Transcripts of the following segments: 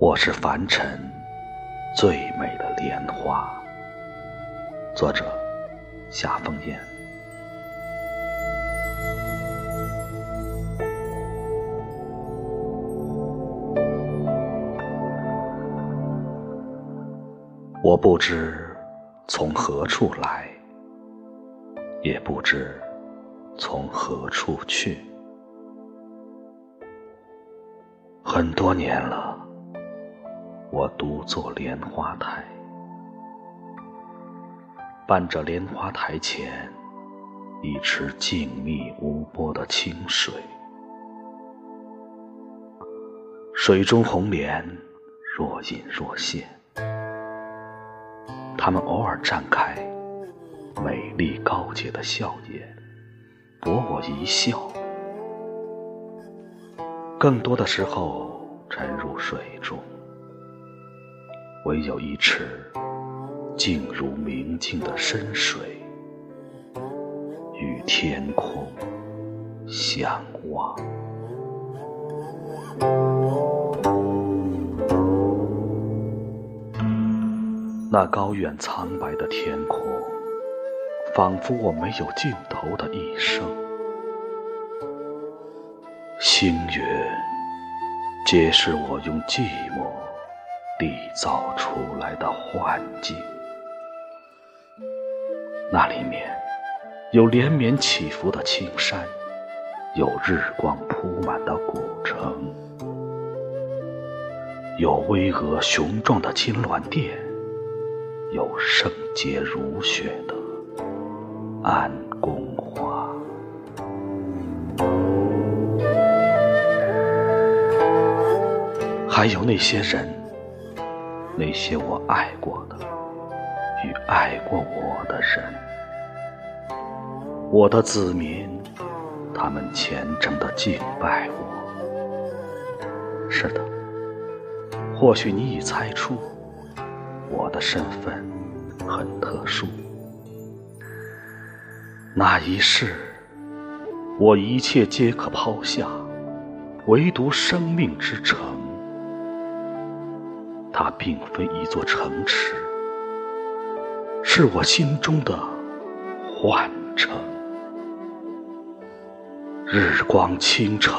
我是凡尘最美的莲花。作者：夏风烟。我不知从何处来，也不知从何处去。很多年了。我独坐莲花台，伴着莲花台前一池静谧无波的清水，水中红莲若隐若现，它们偶尔绽开美丽高洁的笑颜，博我一笑；更多的时候沉入水中。唯有一池静如明镜的深水，与天空相望。那高远苍白的天空，仿佛我没有尽头的一生。星月，皆是我用寂寞。缔造出来的幻境，那里面有连绵起伏的青山，有日光铺满的古城，有巍峨雄壮的金銮殿，有圣洁如雪的安宫花，还有那些人。那些我爱过的与爱过我的人，我的子民，他们虔诚的敬拜我。是的，或许你已猜出，我的身份很特殊。那一世，我一切皆可抛下，唯独生命之城。它并非一座城池，是我心中的幻城。日光倾城，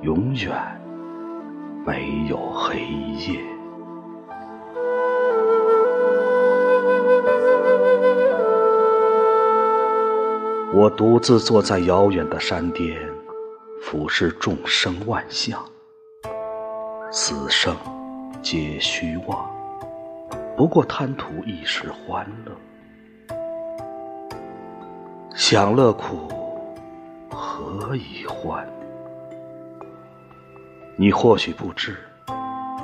永远没有黑夜。我独自坐在遥远的山巅，俯视众生万象，此生。皆虚妄，不过贪图一时欢乐。享乐苦，何以欢？你或许不知，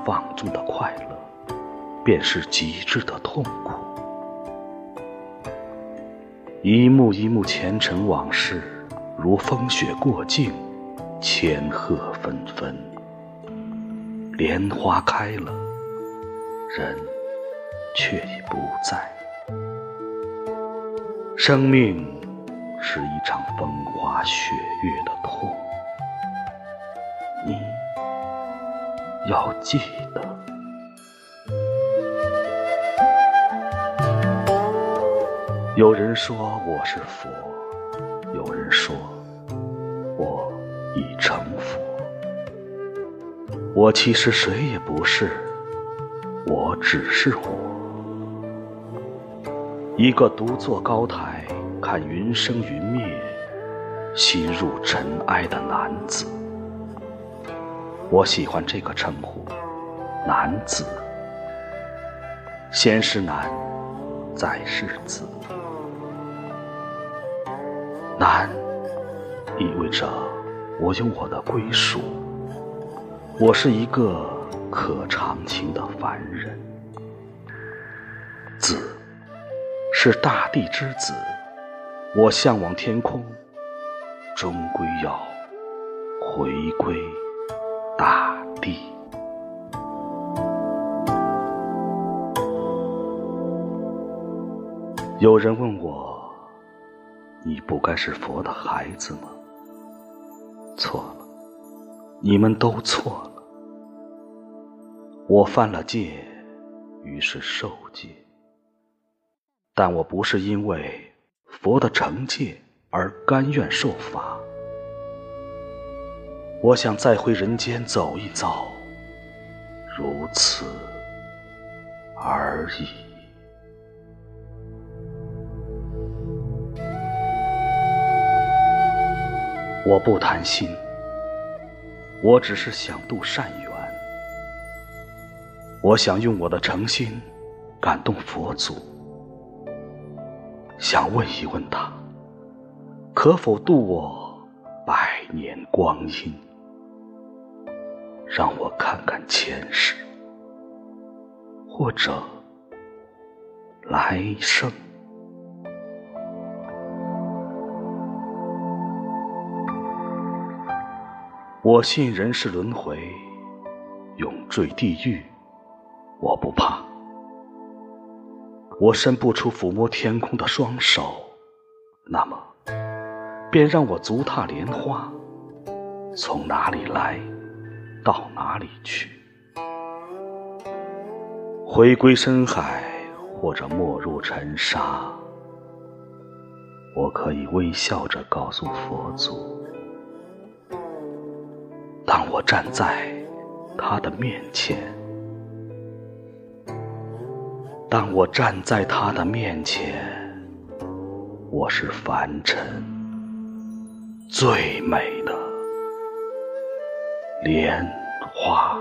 放纵的快乐，便是极致的痛苦。一幕一幕前尘往事，如风雪过境，千鹤纷纷。莲花开了，人却已不在。生命是一场风花雪月的痛，你要记得。有人说我是佛，有人说我已成佛。我其实谁也不是，我只是我，一个独坐高台看云生云灭、心入尘埃的男子。我喜欢这个称呼，男子。先是男，再是子。男意味着我有我的归属。我是一个可长情的凡人，子是大地之子，我向往天空，终归要回归大地。有人问我，你不该是佛的孩子吗？错了。你们都错了，我犯了戒，于是受戒。但我不是因为佛的惩戒而甘愿受罚。我想再回人间走一遭，如此而已。我不贪心，我只是想度善缘。我想用我的诚心感动佛祖，想问一问他，可否度我百年光阴，让我看看前世，或者来生。我信人世轮回，永坠地狱。我不怕，我伸不出抚摸天空的双手，那么，便让我足踏莲花，从哪里来，到哪里去，回归深海，或者没入尘沙，我可以微笑着告诉佛祖，当我站在他的面前。当我站在他的面前，我是凡尘最美的莲花。